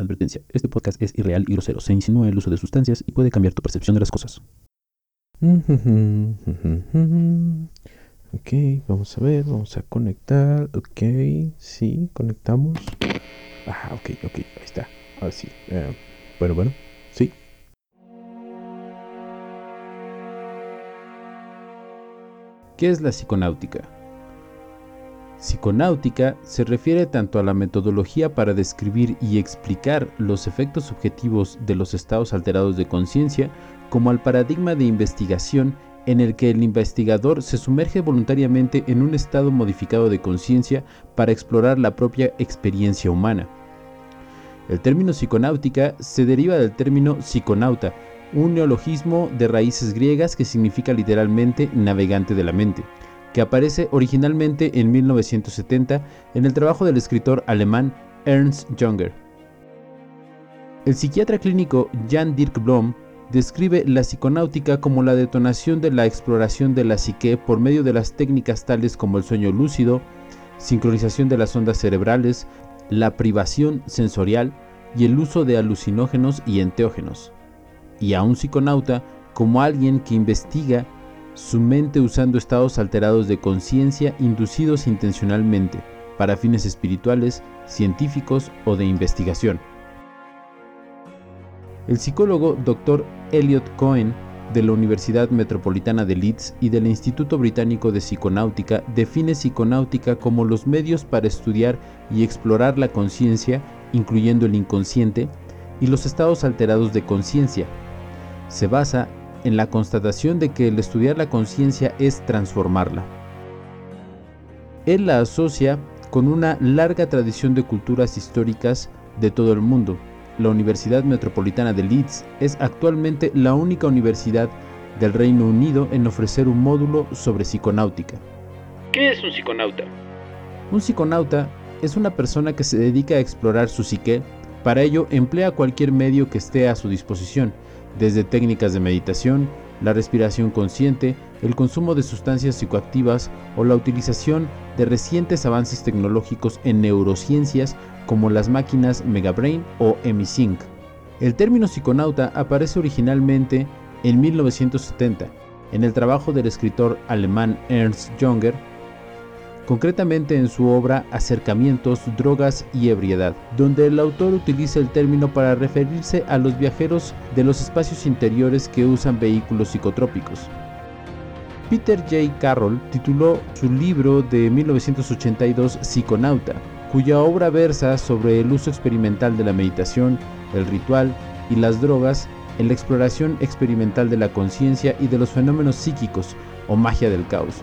Advertencia, este podcast es irreal y grosero, se insinúa el uso de sustancias y puede cambiar tu percepción de las cosas. Ok, vamos a ver, vamos a conectar. Ok, sí, conectamos. Ah, ok, ok, ahí está. Ahora sí. Eh, bueno, bueno, sí. ¿Qué es la psiconáutica? Psiconáutica se refiere tanto a la metodología para describir y explicar los efectos subjetivos de los estados alterados de conciencia, como al paradigma de investigación en el que el investigador se sumerge voluntariamente en un estado modificado de conciencia para explorar la propia experiencia humana. El término psiconáutica se deriva del término psiconauta, un neologismo de raíces griegas que significa literalmente navegante de la mente, que aparece originalmente en 1970 en el trabajo del escritor alemán Ernst Junger. El psiquiatra clínico Jan Dirk Blom describe la psiconáutica como la detonación de la exploración de la psique por medio de las técnicas tales como el sueño lúcido, sincronización de las ondas cerebrales, la privación sensorial y el uso de alucinógenos y enteógenos y a un psiconauta como alguien que investiga su mente usando estados alterados de conciencia inducidos intencionalmente para fines espirituales, científicos o de investigación. El psicólogo Dr. Elliot Cohen de la Universidad Metropolitana de Leeds y del Instituto Británico de Psiconáutica define psiconáutica como los medios para estudiar y explorar la conciencia, incluyendo el inconsciente, y los estados alterados de conciencia, se basa en la constatación de que el estudiar la conciencia es transformarla. Él la asocia con una larga tradición de culturas históricas de todo el mundo. La Universidad Metropolitana de Leeds es actualmente la única universidad del Reino Unido en ofrecer un módulo sobre psiconáutica. ¿Qué es un psiconauta? Un psiconauta es una persona que se dedica a explorar su psique, para ello emplea cualquier medio que esté a su disposición, desde técnicas de meditación, la respiración consciente, el consumo de sustancias psicoactivas o la utilización de recientes avances tecnológicos en neurociencias como las máquinas Megabrain o EmiSync. El término psiconauta aparece originalmente en 1970 en el trabajo del escritor alemán Ernst Junger concretamente en su obra Acercamientos, Drogas y Ebriedad, donde el autor utiliza el término para referirse a los viajeros de los espacios interiores que usan vehículos psicotrópicos. Peter J. Carroll tituló su libro de 1982 Psiconauta, cuya obra versa sobre el uso experimental de la meditación, el ritual y las drogas en la exploración experimental de la conciencia y de los fenómenos psíquicos o magia del caos.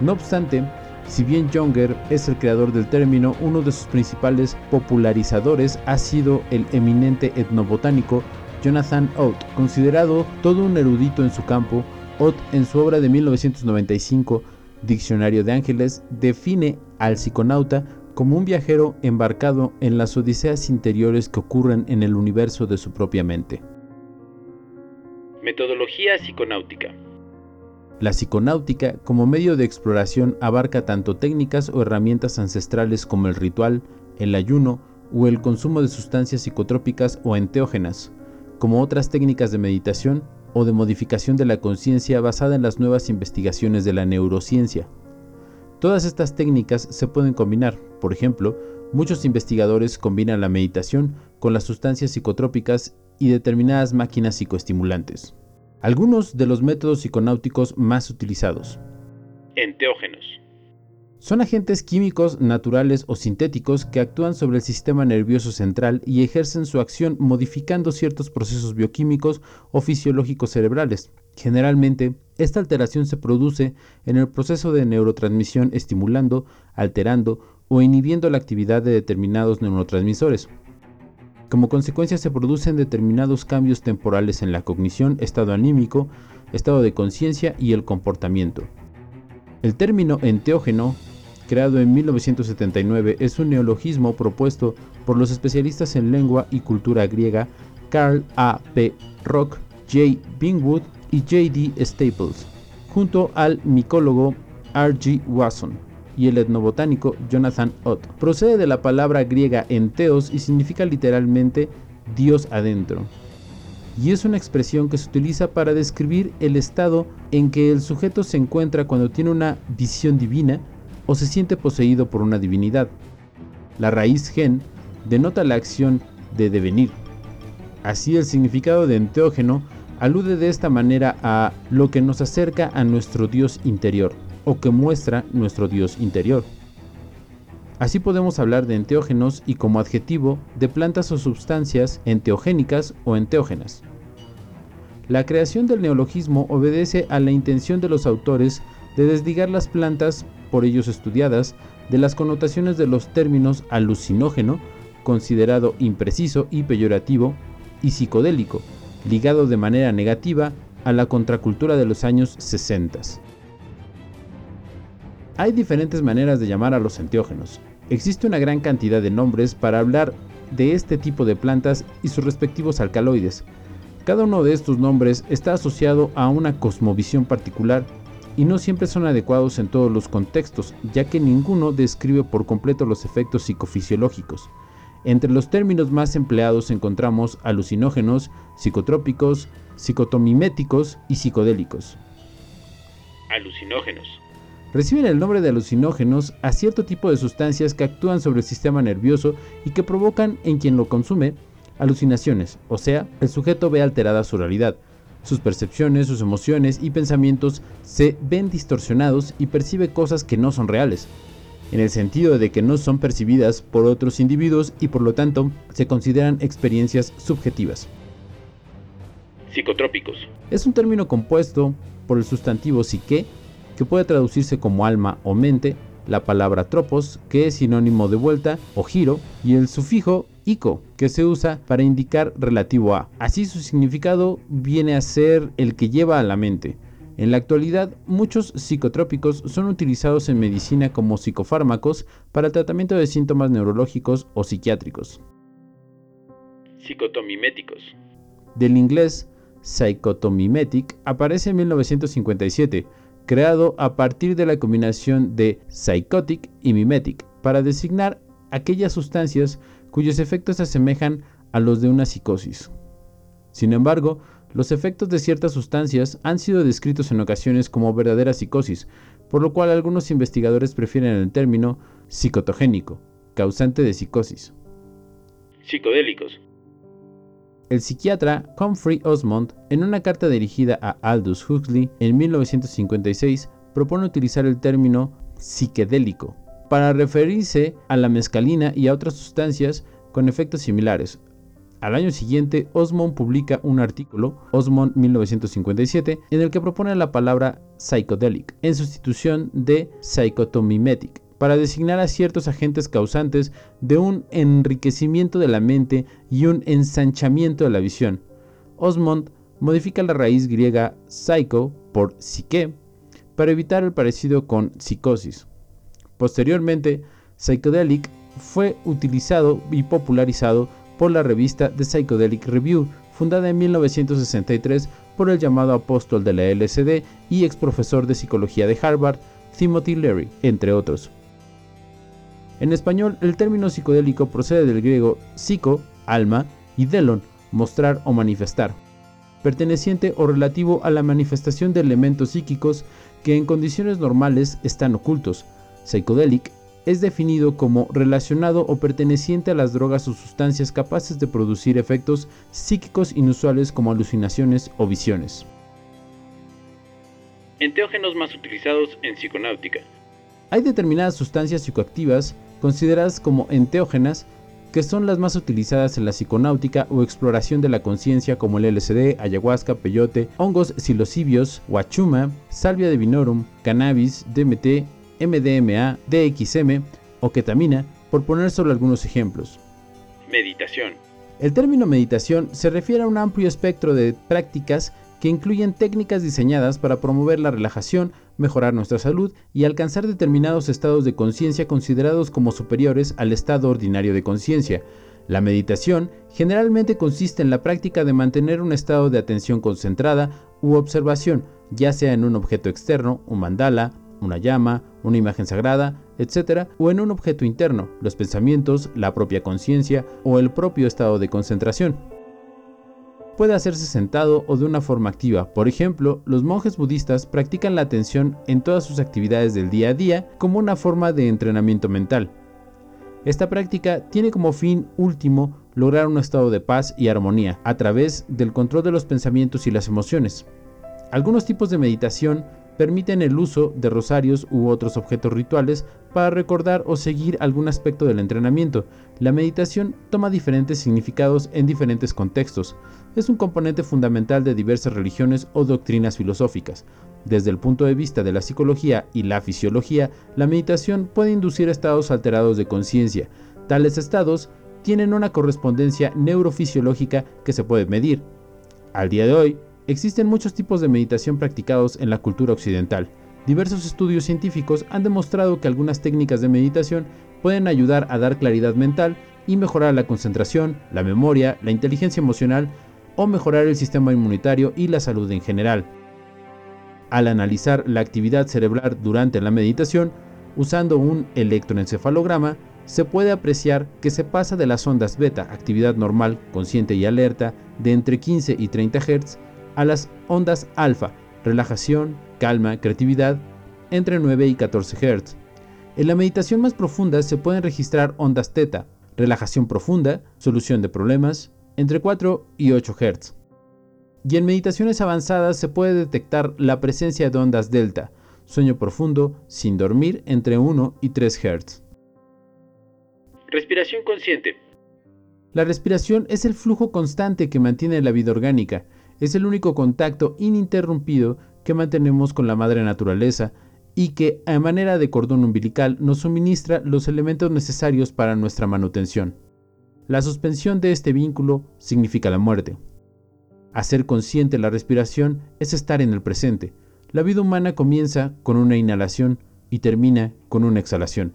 No obstante, si bien Younger es el creador del término, uno de sus principales popularizadores ha sido el eminente etnobotánico Jonathan Ott, considerado todo un erudito en su campo. Ott, en su obra de 1995, Diccionario de Ángeles, define al psiconauta como un viajero embarcado en las odiseas interiores que ocurren en el universo de su propia mente. Metodología psiconáutica. La psiconáutica como medio de exploración abarca tanto técnicas o herramientas ancestrales como el ritual, el ayuno o el consumo de sustancias psicotrópicas o enteógenas, como otras técnicas de meditación o de modificación de la conciencia basada en las nuevas investigaciones de la neurociencia. Todas estas técnicas se pueden combinar, por ejemplo, muchos investigadores combinan la meditación con las sustancias psicotrópicas y determinadas máquinas psicoestimulantes. Algunos de los métodos psiconáuticos más utilizados. Enteógenos. Son agentes químicos naturales o sintéticos que actúan sobre el sistema nervioso central y ejercen su acción modificando ciertos procesos bioquímicos o fisiológicos cerebrales. Generalmente, esta alteración se produce en el proceso de neurotransmisión estimulando, alterando o inhibiendo la actividad de determinados neurotransmisores. Como consecuencia se producen determinados cambios temporales en la cognición, estado anímico, estado de conciencia y el comportamiento. El término enteógeno, creado en 1979, es un neologismo propuesto por los especialistas en lengua y cultura griega Carl A. P. Rock, J. Bingwood y J. D. Staples, junto al micólogo R. G. Wasson y el etnobotánico Jonathan Ott. Procede de la palabra griega enteos y significa literalmente Dios adentro. Y es una expresión que se utiliza para describir el estado en que el sujeto se encuentra cuando tiene una visión divina o se siente poseído por una divinidad. La raíz gen denota la acción de devenir. Así el significado de enteógeno alude de esta manera a lo que nos acerca a nuestro Dios interior o que muestra nuestro Dios interior. Así podemos hablar de enteógenos y como adjetivo de plantas o sustancias enteogénicas o enteógenas. La creación del neologismo obedece a la intención de los autores de desligar las plantas, por ellos estudiadas, de las connotaciones de los términos alucinógeno, considerado impreciso y peyorativo, y psicodélico, ligado de manera negativa a la contracultura de los años 60. Hay diferentes maneras de llamar a los enteógenos. Existe una gran cantidad de nombres para hablar de este tipo de plantas y sus respectivos alcaloides. Cada uno de estos nombres está asociado a una cosmovisión particular y no siempre son adecuados en todos los contextos, ya que ninguno describe por completo los efectos psicofisiológicos. Entre los términos más empleados encontramos alucinógenos, psicotrópicos, psicotomiméticos y psicodélicos. Alucinógenos. Reciben el nombre de alucinógenos a cierto tipo de sustancias que actúan sobre el sistema nervioso y que provocan en quien lo consume alucinaciones, o sea, el sujeto ve alterada su realidad. Sus percepciones, sus emociones y pensamientos se ven distorsionados y percibe cosas que no son reales en el sentido de que no son percibidas por otros individuos y por lo tanto se consideran experiencias subjetivas. Psicotrópicos. Es un término compuesto por el sustantivo psique, que puede traducirse como alma o mente, la palabra tropos, que es sinónimo de vuelta o giro, y el sufijo ico, que se usa para indicar relativo a. Así su significado viene a ser el que lleva a la mente. En la actualidad, muchos psicotrópicos son utilizados en medicina como psicofármacos para el tratamiento de síntomas neurológicos o psiquiátricos. Psicotomiméticos. Del inglés psychotomimetic aparece en 1957, creado a partir de la combinación de psychotic y mimetic para designar aquellas sustancias cuyos efectos se asemejan a los de una psicosis. Sin embargo, los efectos de ciertas sustancias han sido descritos en ocasiones como verdadera psicosis, por lo cual algunos investigadores prefieren el término psicotogénico, causante de psicosis. Psicodélicos. El psiquiatra Humphrey Osmond, en una carta dirigida a Aldous Huxley en 1956, propone utilizar el término psiquedélico para referirse a la mescalina y a otras sustancias con efectos similares, al año siguiente, Osmond publica un artículo, Osmond 1957, en el que propone la palabra psychedelic en sustitución de psychotomimetic para designar a ciertos agentes causantes de un enriquecimiento de la mente y un ensanchamiento de la visión. Osmond modifica la raíz griega psycho por psique para evitar el parecido con psicosis. Posteriormente, psychedelic fue utilizado y popularizado por la revista The Psychedelic Review, fundada en 1963 por el llamado apóstol de la LSD y ex profesor de psicología de Harvard, Timothy Leary, entre otros. En español, el término psicodélico procede del griego psico, alma, y delon, mostrar o manifestar, perteneciente o relativo a la manifestación de elementos psíquicos que en condiciones normales están ocultos. Psychedelic es definido como relacionado o perteneciente a las drogas o sustancias capaces de producir efectos psíquicos inusuales como alucinaciones o visiones. Enteógenos más utilizados en psiconáutica. Hay determinadas sustancias psicoactivas consideradas como enteógenas que son las más utilizadas en la psiconáutica o exploración de la conciencia como el LSD, ayahuasca, peyote, hongos psilocibios, huachuma, salvia divinorum, cannabis, DMT, MDMA, DXM o ketamina, por poner solo algunos ejemplos. Meditación. El término meditación se refiere a un amplio espectro de prácticas que incluyen técnicas diseñadas para promover la relajación, mejorar nuestra salud y alcanzar determinados estados de conciencia considerados como superiores al estado ordinario de conciencia. La meditación generalmente consiste en la práctica de mantener un estado de atención concentrada u observación, ya sea en un objeto externo, un mandala, una llama, una imagen sagrada, etc., o en un objeto interno, los pensamientos, la propia conciencia o el propio estado de concentración. Puede hacerse sentado o de una forma activa. Por ejemplo, los monjes budistas practican la atención en todas sus actividades del día a día como una forma de entrenamiento mental. Esta práctica tiene como fin último lograr un estado de paz y armonía a través del control de los pensamientos y las emociones. Algunos tipos de meditación permiten el uso de rosarios u otros objetos rituales para recordar o seguir algún aspecto del entrenamiento. La meditación toma diferentes significados en diferentes contextos. Es un componente fundamental de diversas religiones o doctrinas filosóficas. Desde el punto de vista de la psicología y la fisiología, la meditación puede inducir estados alterados de conciencia. Tales estados tienen una correspondencia neurofisiológica que se puede medir. Al día de hoy, Existen muchos tipos de meditación practicados en la cultura occidental. Diversos estudios científicos han demostrado que algunas técnicas de meditación pueden ayudar a dar claridad mental y mejorar la concentración, la memoria, la inteligencia emocional o mejorar el sistema inmunitario y la salud en general. Al analizar la actividad cerebral durante la meditación, usando un electroencefalograma, se puede apreciar que se pasa de las ondas beta, actividad normal, consciente y alerta, de entre 15 y 30 Hz, a las ondas alfa, relajación, calma, creatividad, entre 9 y 14 Hz. En la meditación más profunda se pueden registrar ondas teta, relajación profunda, solución de problemas, entre 4 y 8 Hz. Y en meditaciones avanzadas se puede detectar la presencia de ondas delta, sueño profundo, sin dormir, entre 1 y 3 Hz. Respiración consciente. La respiración es el flujo constante que mantiene la vida orgánica es el único contacto ininterrumpido que mantenemos con la madre naturaleza y que a manera de cordón umbilical nos suministra los elementos necesarios para nuestra manutención. La suspensión de este vínculo significa la muerte. Hacer consciente la respiración es estar en el presente. La vida humana comienza con una inhalación y termina con una exhalación.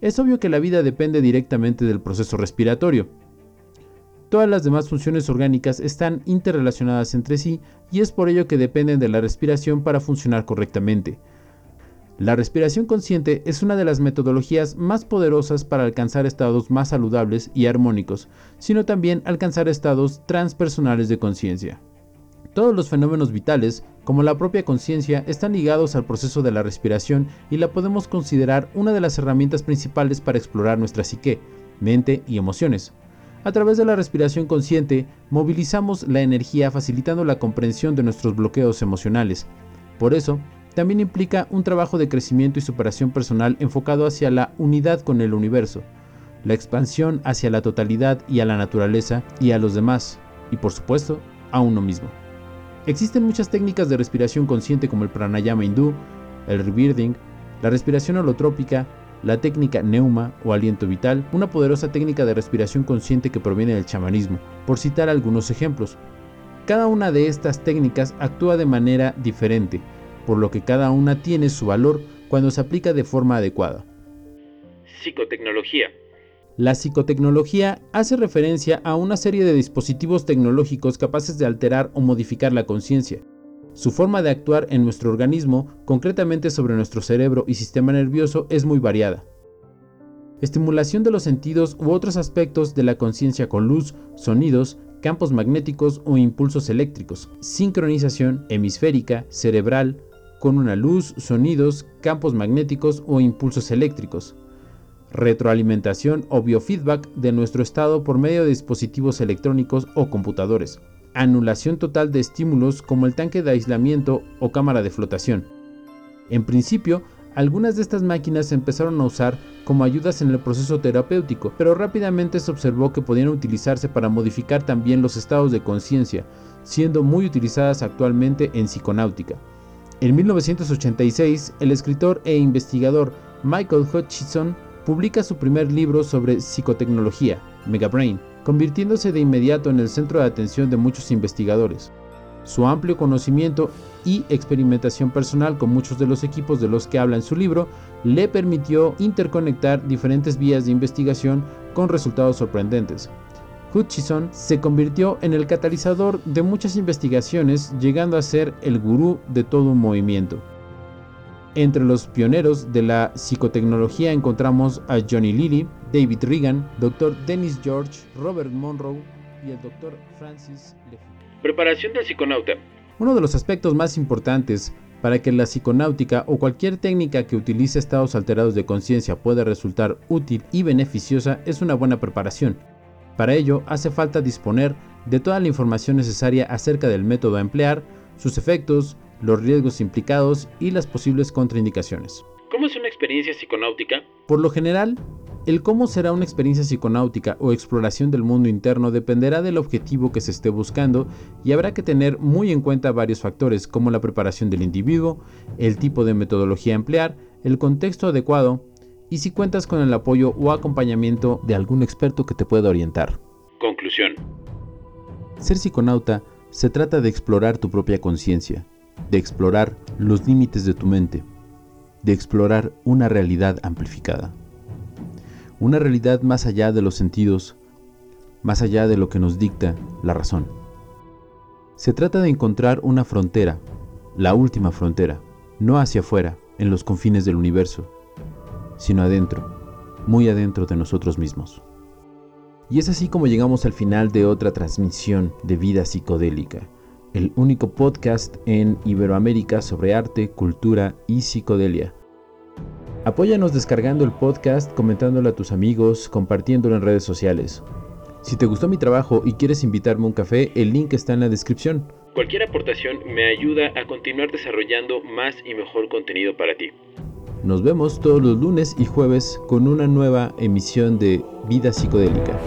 Es obvio que la vida depende directamente del proceso respiratorio, Todas las demás funciones orgánicas están interrelacionadas entre sí y es por ello que dependen de la respiración para funcionar correctamente. La respiración consciente es una de las metodologías más poderosas para alcanzar estados más saludables y armónicos, sino también alcanzar estados transpersonales de conciencia. Todos los fenómenos vitales, como la propia conciencia, están ligados al proceso de la respiración y la podemos considerar una de las herramientas principales para explorar nuestra psique, mente y emociones. A través de la respiración consciente, movilizamos la energía facilitando la comprensión de nuestros bloqueos emocionales. Por eso, también implica un trabajo de crecimiento y superación personal enfocado hacia la unidad con el universo, la expansión hacia la totalidad y a la naturaleza y a los demás, y por supuesto, a uno mismo. Existen muchas técnicas de respiración consciente como el pranayama hindú, el rebirthing, la respiración holotrópica, la técnica neuma o aliento vital, una poderosa técnica de respiración consciente que proviene del chamanismo, por citar algunos ejemplos. Cada una de estas técnicas actúa de manera diferente, por lo que cada una tiene su valor cuando se aplica de forma adecuada. Psicotecnología. La psicotecnología hace referencia a una serie de dispositivos tecnológicos capaces de alterar o modificar la conciencia, su forma de actuar en nuestro organismo, concretamente sobre nuestro cerebro y sistema nervioso, es muy variada. Estimulación de los sentidos u otros aspectos de la conciencia con luz, sonidos, campos magnéticos o impulsos eléctricos. Sincronización hemisférica, cerebral, con una luz, sonidos, campos magnéticos o impulsos eléctricos. Retroalimentación o biofeedback de nuestro estado por medio de dispositivos electrónicos o computadores anulación total de estímulos como el tanque de aislamiento o cámara de flotación. En principio, algunas de estas máquinas se empezaron a usar como ayudas en el proceso terapéutico, pero rápidamente se observó que podían utilizarse para modificar también los estados de conciencia, siendo muy utilizadas actualmente en psiconáutica. En 1986, el escritor e investigador Michael Hutchison publica su primer libro sobre psicotecnología, Megabrain, convirtiéndose de inmediato en el centro de atención de muchos investigadores. Su amplio conocimiento y experimentación personal con muchos de los equipos de los que habla en su libro le permitió interconectar diferentes vías de investigación con resultados sorprendentes. Hutchison se convirtió en el catalizador de muchas investigaciones, llegando a ser el gurú de todo un movimiento. Entre los pioneros de la psicotecnología encontramos a Johnny Lilly, David Regan, Dr. Dennis George, Robert Monroe y el Dr. Francis Lefebvre. Preparación del psiconauta. Uno de los aspectos más importantes para que la psiconáutica o cualquier técnica que utilice estados alterados de conciencia pueda resultar útil y beneficiosa es una buena preparación. Para ello hace falta disponer de toda la información necesaria acerca del método a emplear, sus efectos, los riesgos implicados y las posibles contraindicaciones. ¿Cómo es una experiencia psiconáutica? Por lo general, el cómo será una experiencia psiconáutica o exploración del mundo interno dependerá del objetivo que se esté buscando y habrá que tener muy en cuenta varios factores como la preparación del individuo, el tipo de metodología a emplear, el contexto adecuado y si cuentas con el apoyo o acompañamiento de algún experto que te pueda orientar. Conclusión. Ser psiconauta se trata de explorar tu propia conciencia, de explorar los límites de tu mente, de explorar una realidad amplificada. Una realidad más allá de los sentidos, más allá de lo que nos dicta la razón. Se trata de encontrar una frontera, la última frontera, no hacia afuera, en los confines del universo, sino adentro, muy adentro de nosotros mismos. Y es así como llegamos al final de otra transmisión de Vida Psicodélica, el único podcast en Iberoamérica sobre arte, cultura y psicodelia. Apóyanos descargando el podcast, comentándolo a tus amigos, compartiéndolo en redes sociales. Si te gustó mi trabajo y quieres invitarme a un café, el link está en la descripción. Cualquier aportación me ayuda a continuar desarrollando más y mejor contenido para ti. Nos vemos todos los lunes y jueves con una nueva emisión de Vida Psicodélica.